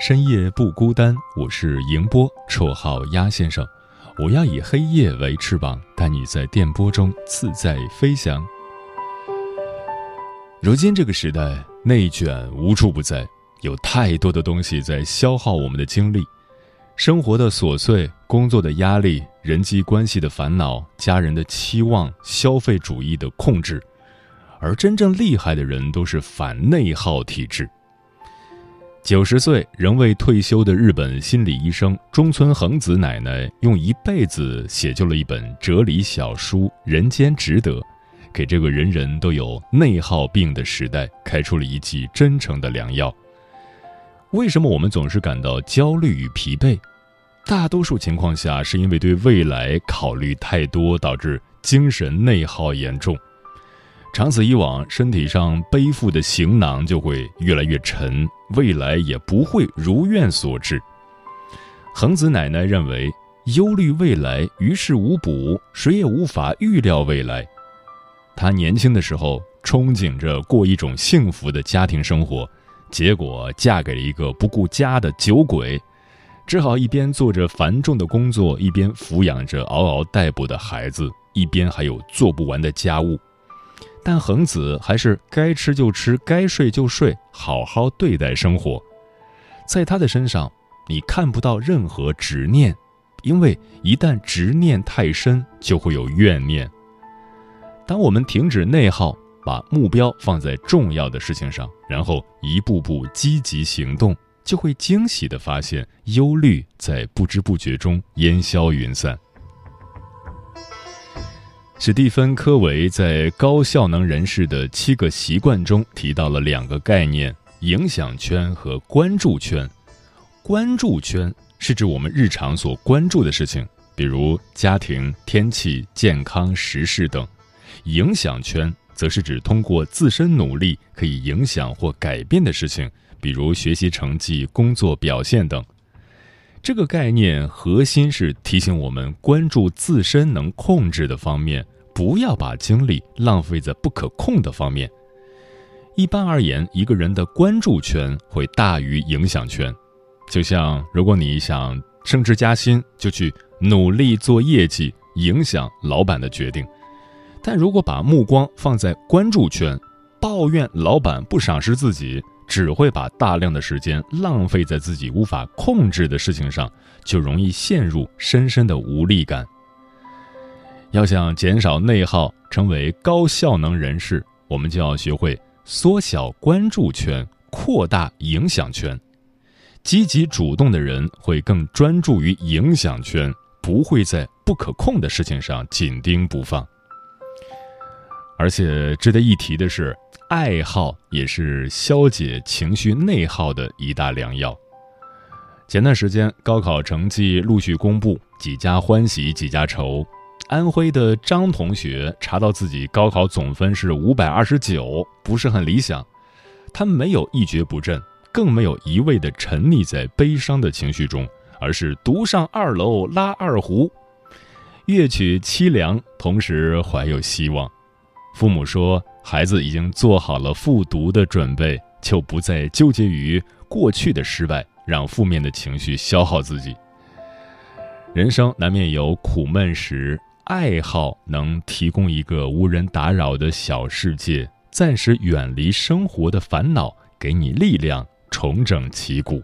深夜不孤单。我是迎波，绰号鸭先生。我要以黑夜为翅膀，带你在电波中自在飞翔。如今这个时代，内卷无处不在，有太多的东西在消耗我们的精力，生活的琐碎，工作的压力，人际关系的烦恼，家人的期望，消费主义的控制。而真正厉害的人都是反内耗体质。九十岁仍未退休的日本心理医生中村恒子奶奶，用一辈子写就了一本哲理小书《人间值得》，给这个人人都有内耗病的时代开出了一剂真诚的良药。为什么我们总是感到焦虑与疲惫？大多数情况下是因为对未来考虑太多，导致精神内耗严重。长此以往，身体上背负的行囊就会越来越沉，未来也不会如愿所至。恒子奶奶认为，忧虑未来于事无补，谁也无法预料未来。她年轻的时候憧憬着过一种幸福的家庭生活，结果嫁给了一个不顾家的酒鬼，只好一边做着繁重的工作，一边抚养着嗷嗷待哺的孩子，一边还有做不完的家务。但恒子还是该吃就吃，该睡就睡，好好对待生活。在他的身上，你看不到任何执念，因为一旦执念太深，就会有怨念。当我们停止内耗，把目标放在重要的事情上，然后一步步积极行动，就会惊喜地发现，忧虑在不知不觉中烟消云散。史蒂芬·科维在《高效能人士的七个习惯》中提到了两个概念：影响圈和关注圈。关注圈是指我们日常所关注的事情，比如家庭、天气、健康、时事等；影响圈则是指通过自身努力可以影响或改变的事情，比如学习成绩、工作表现等。这个概念核心是提醒我们关注自身能控制的方面，不要把精力浪费在不可控的方面。一般而言，一个人的关注圈会大于影响圈。就像如果你想升职加薪，就去努力做业绩，影响老板的决定；但如果把目光放在关注圈，抱怨老板不赏识自己。只会把大量的时间浪费在自己无法控制的事情上，就容易陷入深深的无力感。要想减少内耗，成为高效能人士，我们就要学会缩小关注圈，扩大影响圈。积极主动的人会更专注于影响圈，不会在不可控的事情上紧盯不放。而且值得一提的是。爱好也是消解情绪内耗的一大良药。前段时间高考成绩陆续公布，几家欢喜几家愁。安徽的张同学查到自己高考总分是五百二十九，不是很理想。他没有一蹶不振，更没有一味的沉溺在悲伤的情绪中，而是独上二楼拉二胡，乐曲凄凉，同时怀有希望。父母说。孩子已经做好了复读的准备，就不再纠结于过去的失败，让负面的情绪消耗自己。人生难免有苦闷时，爱好能提供一个无人打扰的小世界，暂时远离生活的烦恼，给你力量，重整旗鼓。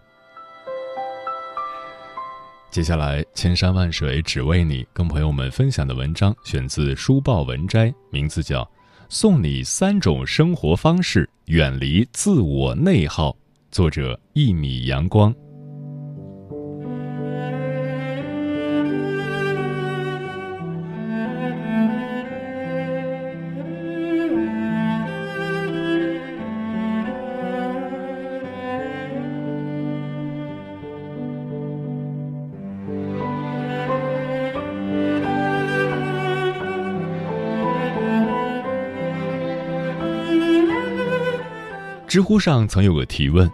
接下来，千山万水只为你，跟朋友们分享的文章选自书报文摘，名字叫《送你三种生活方式，远离自我内耗》，作者一米阳光。知乎上曾有个提问：“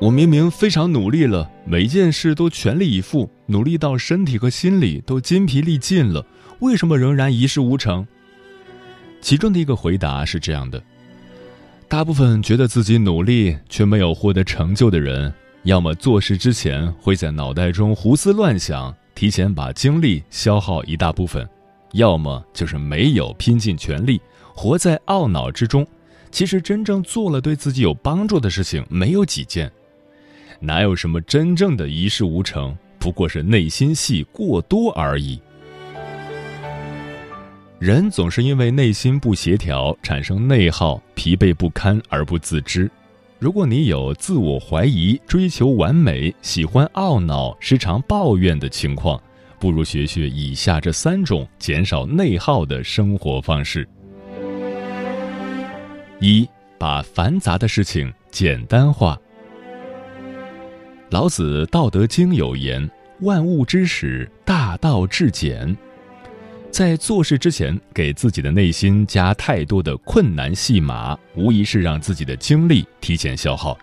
我明明非常努力了，每一件事都全力以赴，努力到身体和心理都筋疲力尽了，为什么仍然一事无成？”其中的一个回答是这样的：大部分觉得自己努力却没有获得成就的人，要么做事之前会在脑袋中胡思乱想，提前把精力消耗一大部分；要么就是没有拼尽全力，活在懊恼之中。其实真正做了对自己有帮助的事情没有几件，哪有什么真正的一事无成？不过是内心戏过多而已。人总是因为内心不协调产生内耗、疲惫不堪而不自知。如果你有自我怀疑、追求完美、喜欢懊恼、时常抱怨的情况，不如学学以下这三种减少内耗的生活方式。一把繁杂的事情简单化。老子《道德经》有言：“万物之始，大道至简。”在做事之前，给自己的内心加太多的困难戏码，无疑是让自己的精力提前消耗。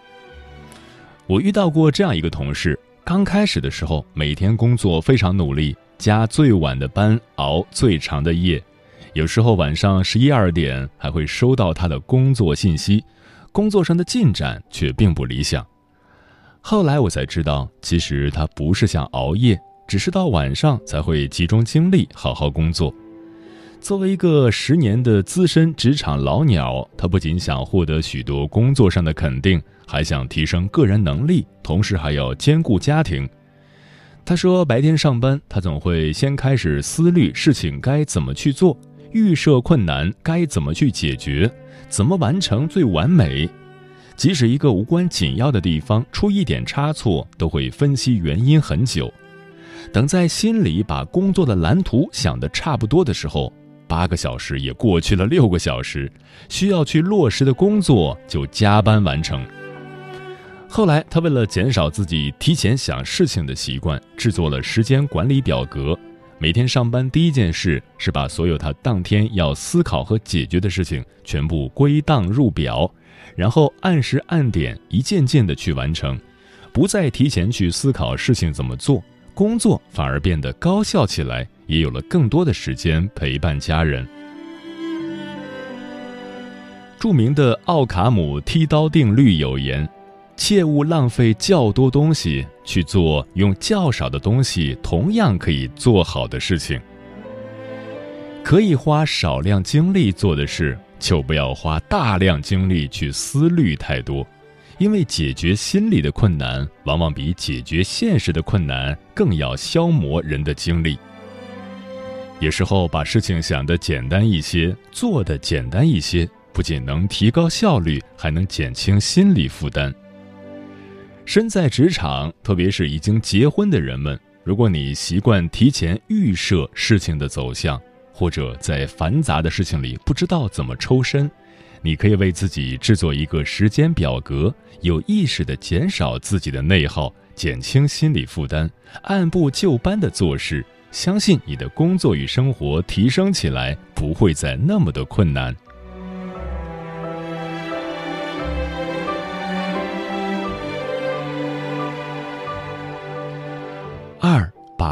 我遇到过这样一个同事，刚开始的时候，每天工作非常努力，加最晚的班，熬最长的夜。有时候晚上十一二点还会收到他的工作信息，工作上的进展却并不理想。后来我才知道，其实他不是想熬夜，只是到晚上才会集中精力好好工作。作为一个十年的资深职场老鸟，他不仅想获得许多工作上的肯定，还想提升个人能力，同时还要兼顾家庭。他说，白天上班，他总会先开始思虑事情该怎么去做。预设困难该怎么去解决，怎么完成最完美？即使一个无关紧要的地方出一点差错，都会分析原因很久。等在心里把工作的蓝图想得差不多的时候，八个小时也过去了六个小时，需要去落实的工作就加班完成。后来，他为了减少自己提前想事情的习惯，制作了时间管理表格。每天上班第一件事是把所有他当天要思考和解决的事情全部归档入表，然后按时按点一件件的去完成，不再提前去思考事情怎么做，工作反而变得高效起来，也有了更多的时间陪伴家人。著名的奥卡姆剃刀定律有言。切勿浪费较多东西去做用较少的东西同样可以做好的事情。可以花少量精力做的事，就不要花大量精力去思虑太多，因为解决心理的困难，往往比解决现实的困难更要消磨人的精力。有时候把事情想得简单一些，做的简单一些，不仅能提高效率，还能减轻心理负担。身在职场，特别是已经结婚的人们，如果你习惯提前预设事情的走向，或者在繁杂的事情里不知道怎么抽身，你可以为自己制作一个时间表格，有意识地减少自己的内耗，减轻心理负担，按部就班地做事，相信你的工作与生活提升起来不会再那么的困难。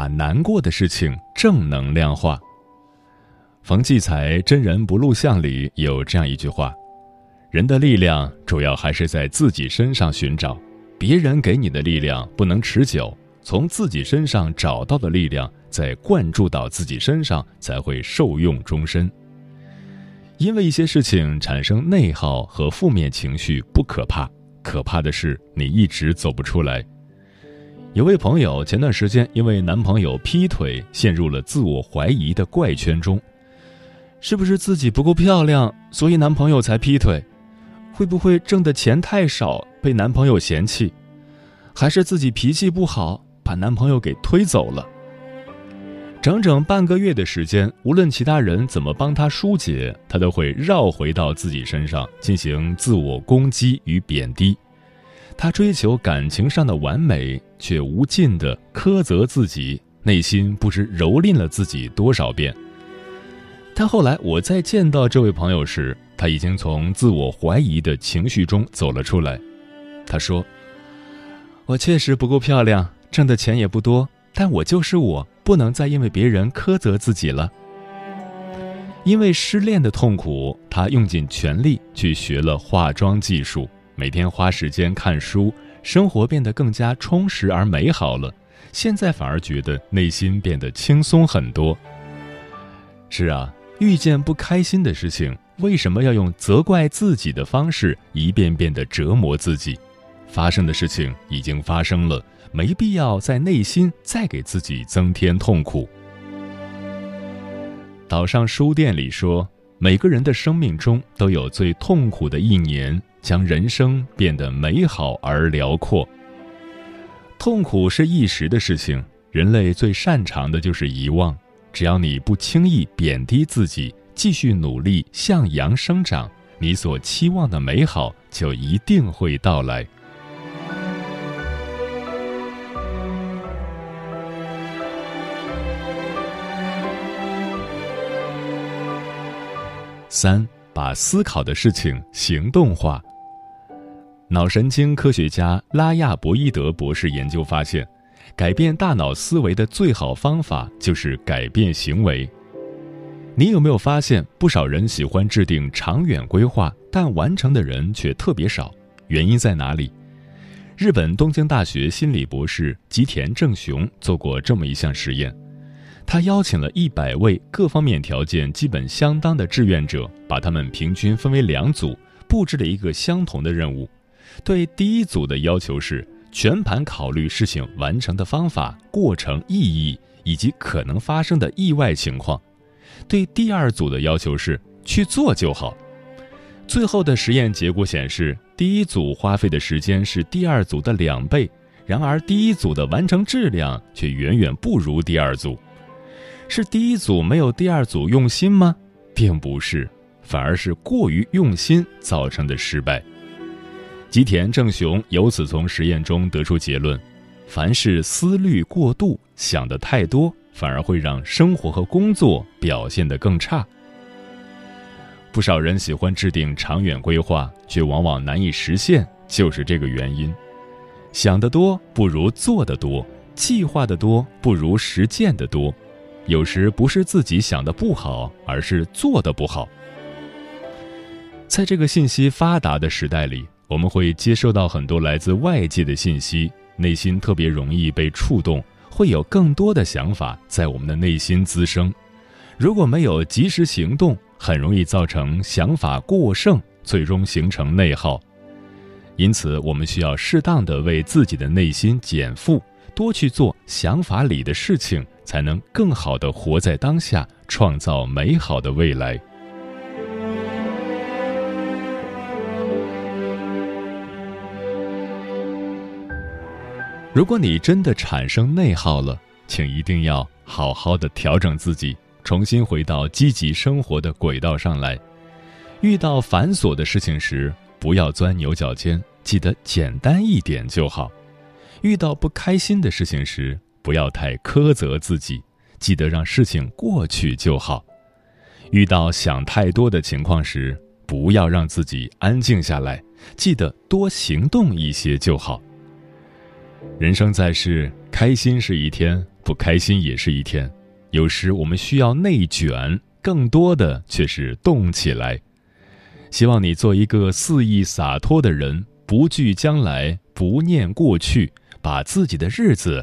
难过的事情正能量化。冯骥才《真人不录像》里有这样一句话：“人的力量主要还是在自己身上寻找，别人给你的力量不能持久，从自己身上找到的力量，再灌注到自己身上，才会受用终身。”因为一些事情产生内耗和负面情绪不可怕，可怕的是你一直走不出来。有位朋友前段时间因为男朋友劈腿，陷入了自我怀疑的怪圈中。是不是自己不够漂亮，所以男朋友才劈腿？会不会挣的钱太少，被男朋友嫌弃？还是自己脾气不好，把男朋友给推走了？整整半个月的时间，无论其他人怎么帮他疏解，他都会绕回到自己身上进行自我攻击与贬低。他追求感情上的完美，却无尽的苛责自己，内心不知蹂躏了自己多少遍。但后来我再见到这位朋友时，他已经从自我怀疑的情绪中走了出来。他说：“我确实不够漂亮，挣的钱也不多，但我就是我，不能再因为别人苛责自己了。”因为失恋的痛苦，他用尽全力去学了化妆技术。每天花时间看书，生活变得更加充实而美好了。现在反而觉得内心变得轻松很多。是啊，遇见不开心的事情，为什么要用责怪自己的方式一遍遍的折磨自己？发生的事情已经发生了，没必要在内心再给自己增添痛苦。岛上书店里说，每个人的生命中都有最痛苦的一年。将人生变得美好而辽阔。痛苦是一时的事情，人类最擅长的就是遗忘。只要你不轻易贬低自己，继续努力向阳生长，你所期望的美好就一定会到来。三，把思考的事情行动化。脑神经科学家拉亚伯伊德博士研究发现，改变大脑思维的最好方法就是改变行为。你有没有发现，不少人喜欢制定长远规划，但完成的人却特别少？原因在哪里？日本东京大学心理博士吉田正雄做过这么一项实验，他邀请了一百位各方面条件基本相当的志愿者，把他们平均分为两组，布置了一个相同的任务。对第一组的要求是全盘考虑事情完成的方法、过程、意义以及可能发生的意外情况；对第二组的要求是去做就好。最后的实验结果显示，第一组花费的时间是第二组的两倍，然而第一组的完成质量却远远不如第二组。是第一组没有第二组用心吗？并不是，反而是过于用心造成的失败。吉田正雄由此从实验中得出结论：凡是思虑过度、想的太多，反而会让生活和工作表现得更差。不少人喜欢制定长远规划，却往往难以实现，就是这个原因。想得多不如做得多，计划得多不如实践得多。有时不是自己想的不好，而是做的不好。在这个信息发达的时代里。我们会接收到很多来自外界的信息，内心特别容易被触动，会有更多的想法在我们的内心滋生。如果没有及时行动，很容易造成想法过剩，最终形成内耗。因此，我们需要适当的为自己的内心减负，多去做想法里的事情，才能更好的活在当下，创造美好的未来。如果你真的产生内耗了，请一定要好好的调整自己，重新回到积极生活的轨道上来。遇到繁琐的事情时，不要钻牛角尖，记得简单一点就好。遇到不开心的事情时，不要太苛责自己，记得让事情过去就好。遇到想太多的情况时，不要让自己安静下来，记得多行动一些就好。人生在世，开心是一天，不开心也是一天。有时我们需要内卷，更多的却是动起来。希望你做一个肆意洒脱的人，不惧将来，不念过去，把自己的日子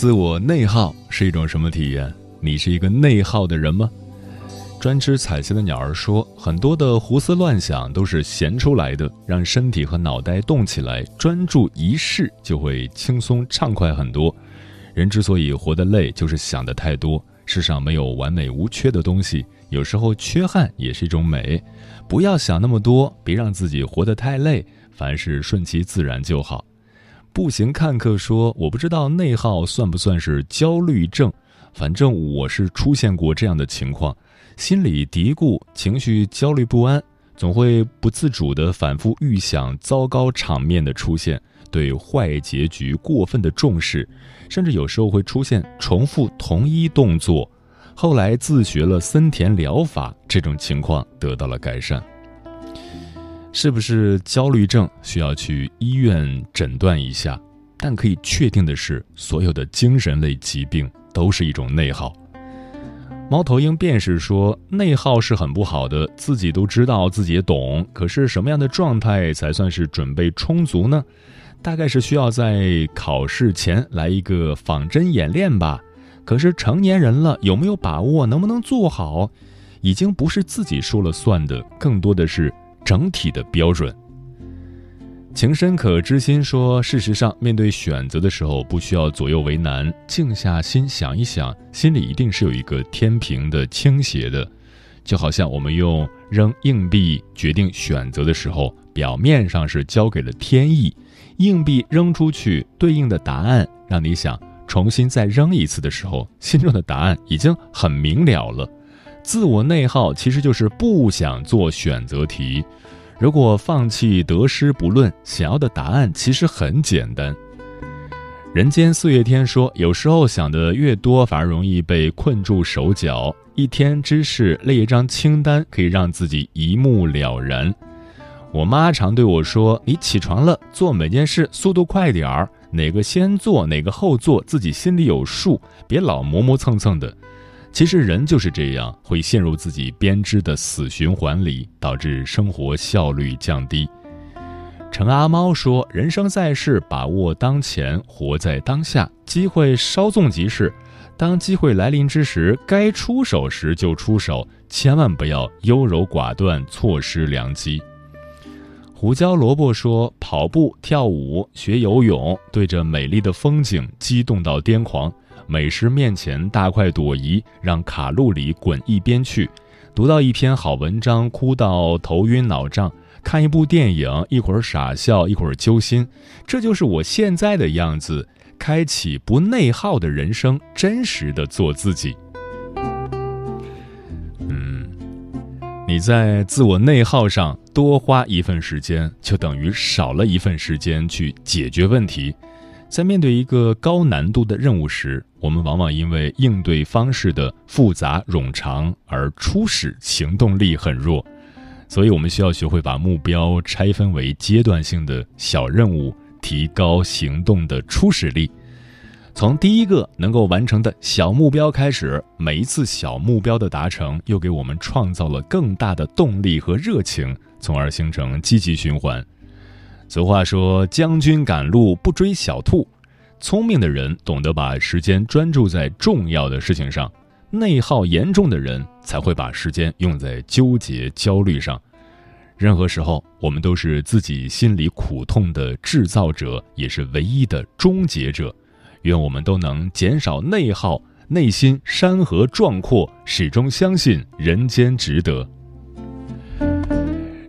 自我内耗是一种什么体验？你是一个内耗的人吗？专吃彩旗的鸟儿说，很多的胡思乱想都是闲出来的，让身体和脑袋动起来，专注一事就会轻松畅快很多。人之所以活得累，就是想的太多。世上没有完美无缺的东西，有时候缺憾也是一种美。不要想那么多，别让自己活得太累，凡事顺其自然就好。步行看客说：“我不知道内耗算不算是焦虑症，反正我是出现过这样的情况，心里嘀咕，情绪焦虑不安，总会不自主地反复预想糟糕场面的出现，对坏结局过分的重视，甚至有时候会出现重复同一动作。后来自学了森田疗法，这种情况得到了改善。”是不是焦虑症需要去医院诊断一下？但可以确定的是，所有的精神类疾病都是一种内耗。猫头鹰便是说，内耗是很不好的，自己都知道，自己也懂。可是什么样的状态才算是准备充足呢？大概是需要在考试前来一个仿真演练吧。可是成年人了，有没有把握，能不能做好，已经不是自己说了算的，更多的是。整体的标准。情深可知心说：“事实上，面对选择的时候，不需要左右为难，静下心想一想，心里一定是有一个天平的倾斜的。就好像我们用扔硬币决定选择的时候，表面上是交给了天意，硬币扔出去，对应的答案让你想重新再扔一次的时候，心中的答案已经很明了了。”自我内耗其实就是不想做选择题。如果放弃得失不论，想要的答案其实很简单。人间四月天说，有时候想的越多，反而容易被困住手脚。一天之事列一张清单，可以让自己一目了然。我妈常对我说：“你起床了，做每件事速度快点儿，哪个先做，哪个后做，自己心里有数，别老磨磨蹭蹭的。”其实人就是这样，会陷入自己编织的死循环里，导致生活效率降低。陈阿猫说：“人生在世，把握当前，活在当下，机会稍纵即逝。当机会来临之时，该出手时就出手，千万不要优柔寡断，错失良机。”胡椒萝卜说：“跑步、跳舞、学游泳，对着美丽的风景激动到癫狂；美食面前大快朵颐，让卡路里滚一边去；读到一篇好文章，哭到头晕脑胀；看一部电影，一会儿傻笑，一会儿揪心。这就是我现在的样子。开启不内耗的人生，真实的做自己。”嗯你在自我内耗上多花一份时间，就等于少了一份时间去解决问题。在面对一个高难度的任务时，我们往往因为应对方式的复杂冗长而初始行动力很弱。所以，我们需要学会把目标拆分为阶段性的小任务，提高行动的初始力。从第一个能够完成的小目标开始，每一次小目标的达成，又给我们创造了更大的动力和热情，从而形成积极循环。俗话说：“将军赶路不追小兔。”聪明的人懂得把时间专注在重要的事情上，内耗严重的人才会把时间用在纠结、焦虑上。任何时候，我们都是自己心里苦痛的制造者，也是唯一的终结者。愿我们都能减少内耗，内心山河壮阔，始终相信人间值得。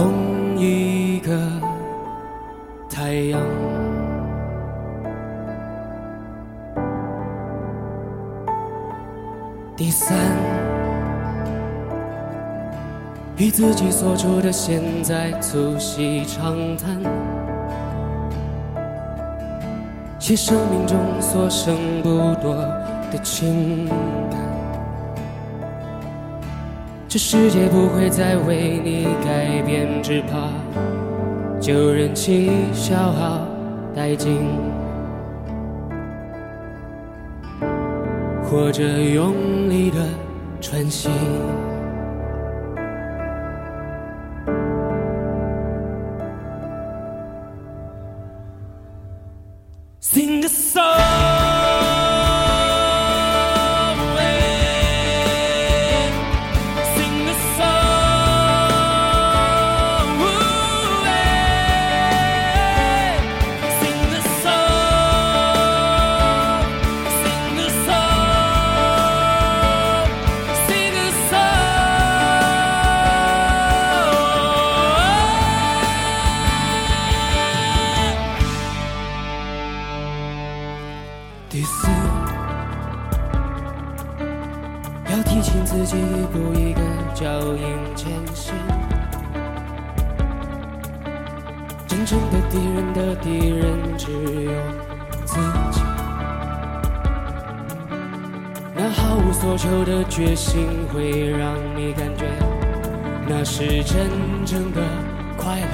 同一个太阳。第三，与自己所处的现在促膝长谈，写生命中所剩不多。的情感，这世界不会再为你改变，只怕就任其消耗殆尽，或者用力的喘息。Sing a song. 决心会让你感觉那是真正的快乐，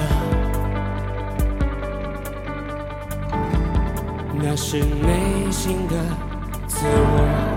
那是内心的自我。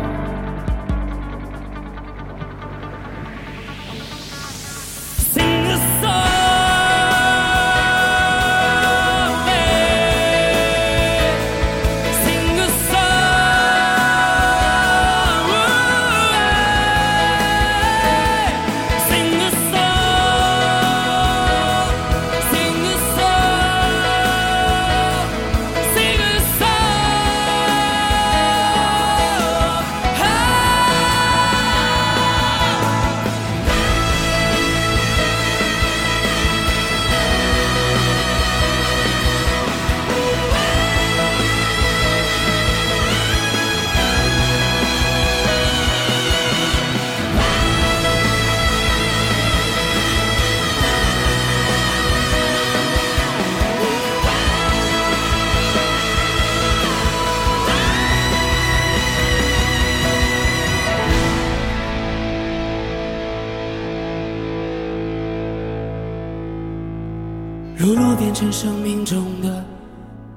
是生命中的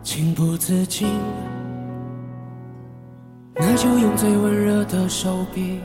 情不自禁，那就用最温热的手臂